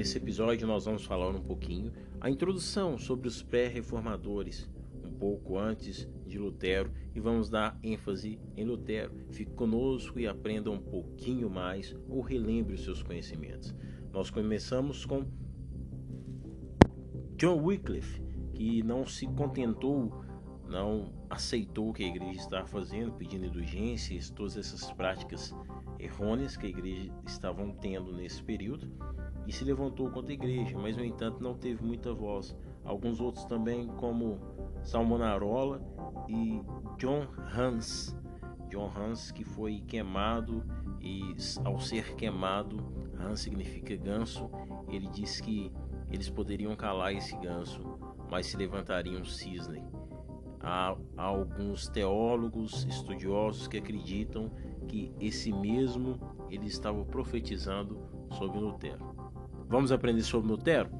Nesse episódio nós vamos falar um pouquinho a introdução sobre os pré-reformadores, um pouco antes de Lutero, e vamos dar ênfase em Lutero. Fique conosco e aprenda um pouquinho mais ou relembre os seus conhecimentos. Nós começamos com John Wycliffe, que não se contentou, não aceitou o que a igreja estava fazendo, pedindo indulgências, todas essas práticas errôneas que a igreja estavam tendo nesse período e se levantou contra a igreja, mas no entanto não teve muita voz. Alguns outros também, como Salmonarola e John Hans. John Hans que foi queimado e ao ser queimado, Hans significa ganso, ele disse que eles poderiam calar esse ganso, mas se levantariam um cisne. Há, há alguns teólogos estudiosos que acreditam que esse mesmo ele estava profetizando sobre Lutero. Vamos aprender sobre Lutero?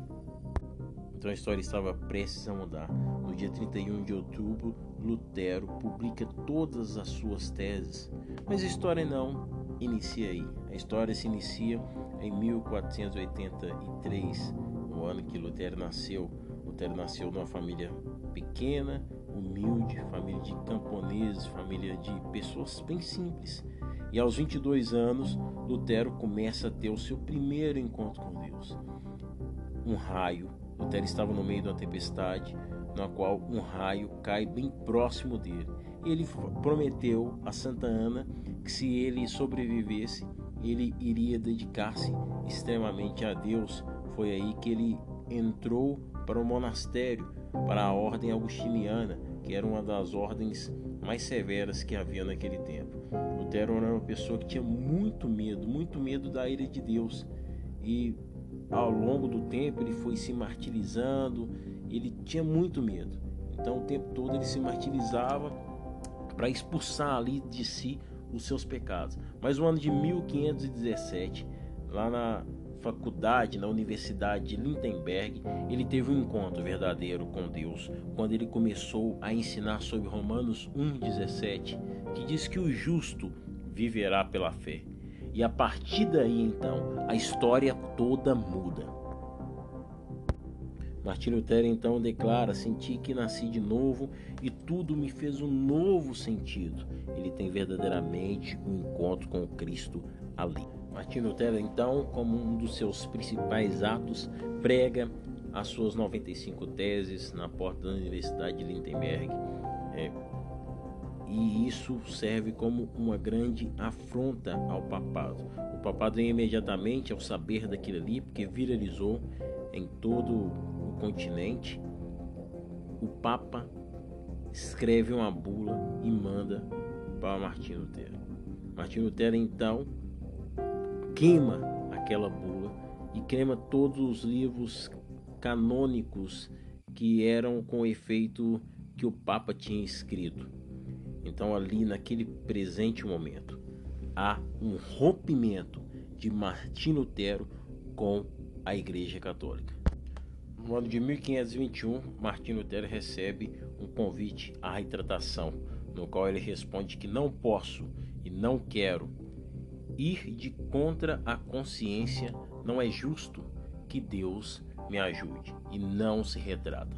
Então a história estava prestes a mudar. No dia 31 de outubro, Lutero publica todas as suas teses. Mas a história não inicia aí. A história se inicia em 1483, no ano que Lutero nasceu. Lutero nasceu numa família pequena, humilde, família de camponeses, família de pessoas bem simples. E aos 22 anos, Lutero começa a ter o seu primeiro encontro com Deus. Um raio. Lutero estava no meio de uma tempestade, na qual um raio cai bem próximo dele. Ele prometeu a Santa Ana que se ele sobrevivesse, ele iria dedicar-se extremamente a Deus. Foi aí que ele entrou para o monastério, para a ordem augustiniana, que era uma das ordens mais severas que havia naquele tempo. Lutero era uma pessoa que tinha muito medo, muito medo da ira de Deus. E ao longo do tempo ele foi se martirizando, ele tinha muito medo. Então o tempo todo ele se martirizava para expulsar ali de si os seus pecados. Mas no ano de 1517, lá na faculdade, na Universidade de Lindenberg, ele teve um encontro verdadeiro com Deus, quando ele começou a ensinar sobre Romanos 1,17, que diz que o justo viverá pela fé. E a partir daí, então, a história toda muda. Martinho Lutero então declara: Senti que nasci de novo e tudo me fez um novo sentido. Ele tem verdadeiramente um encontro com Cristo ali. Martinho Lutero, então, como um dos seus principais atos, prega as suas 95 teses na porta da Universidade de Lindenberg. É, e isso serve como uma grande afronta ao papado. O papado vem imediatamente ao saber daquilo ali, porque viralizou em todo o continente. O Papa escreve uma bula e manda para Martinho Lutero. Martinho Lutero então queima aquela bula e queima todos os livros canônicos que eram com o efeito que o Papa tinha escrito. Então, ali naquele presente momento, há um rompimento de Martim Lutero com a Igreja Católica. No ano de 1521, Martim Lutero recebe um convite à retratação, no qual ele responde que não posso e não quero ir de contra a consciência, não é justo que Deus me ajude e não se retrata.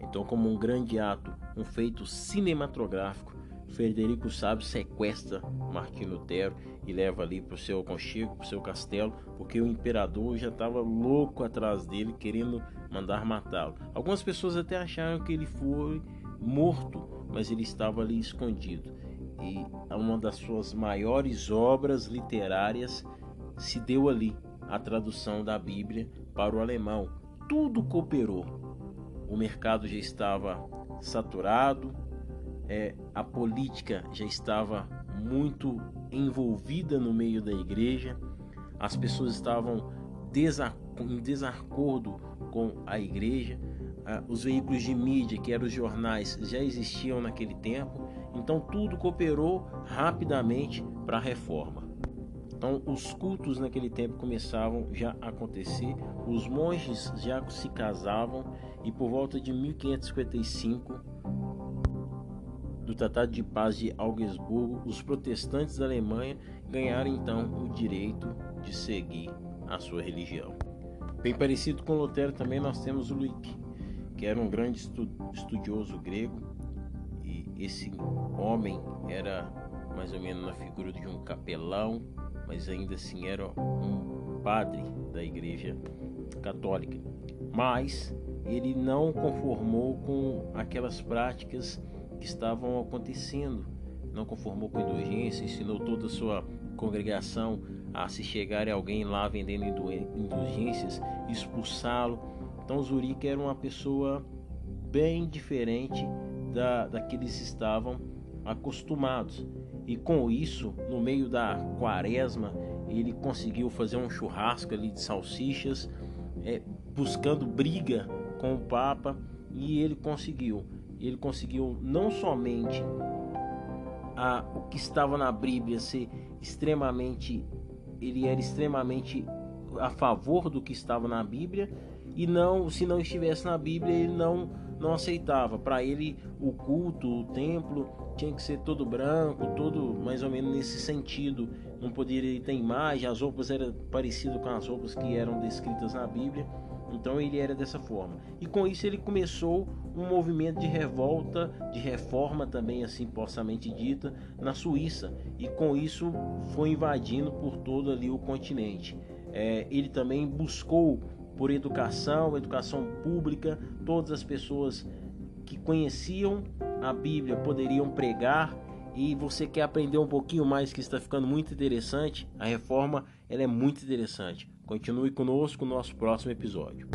Então, como um grande ato, um feito cinematográfico, Frederico Sábio sequestra Martinho Lutero e leva ali para o seu conchego, para o seu castelo, porque o imperador já estava louco atrás dele, querendo mandar matá-lo. Algumas pessoas até acharam que ele foi morto, mas ele estava ali escondido e uma das suas maiores obras literárias se deu ali, a tradução da Bíblia para o alemão. Tudo cooperou. O mercado já estava saturado, é, a política já estava muito envolvida no meio da igreja, as pessoas estavam em desacordo com a igreja, os veículos de mídia, que eram os jornais, já existiam naquele tempo, então tudo cooperou rapidamente para a reforma. Então os cultos naquele tempo começavam já a acontecer, os monges já se casavam e por volta de 1555 do Tratado de Paz de Augsburgo, os protestantes da Alemanha ganharam então o direito de seguir a sua religião. Bem parecido com Lutero também nós temos o Luíque, que era um grande estudioso grego esse homem era mais ou menos na figura de um capelão, mas ainda assim era um padre da igreja católica. Mas ele não conformou com aquelas práticas que estavam acontecendo, não conformou com indulgência, ensinou toda a sua congregação a se chegar alguém lá vendendo indulgências, expulsá-lo. Então Zurique era uma pessoa bem diferente da, da que eles estavam acostumados. E com isso, no meio da quaresma, ele conseguiu fazer um churrasco ali de salsichas, é, buscando briga com o Papa, e ele conseguiu. Ele conseguiu não somente a, o que estava na Bíblia ser extremamente, ele era extremamente a favor do que estava na Bíblia e não, se não estivesse na Bíblia, ele não não aceitava. Para ele, o culto, o templo tinha que ser todo branco, todo mais ou menos nesse sentido. Não poderia ter imagem, as roupas eram parecidas com as roupas que eram descritas na Bíblia. Então ele era dessa forma. E com isso ele começou um movimento de revolta, de reforma também assim possamente dita, na Suíça. E com isso foi invadindo por todo ali o continente. É, ele também buscou por educação, educação pública, todas as pessoas que conheciam a Bíblia poderiam pregar e você quer aprender um pouquinho mais que está ficando muito interessante, a reforma ela é muito interessante. Continue conosco no nosso próximo episódio.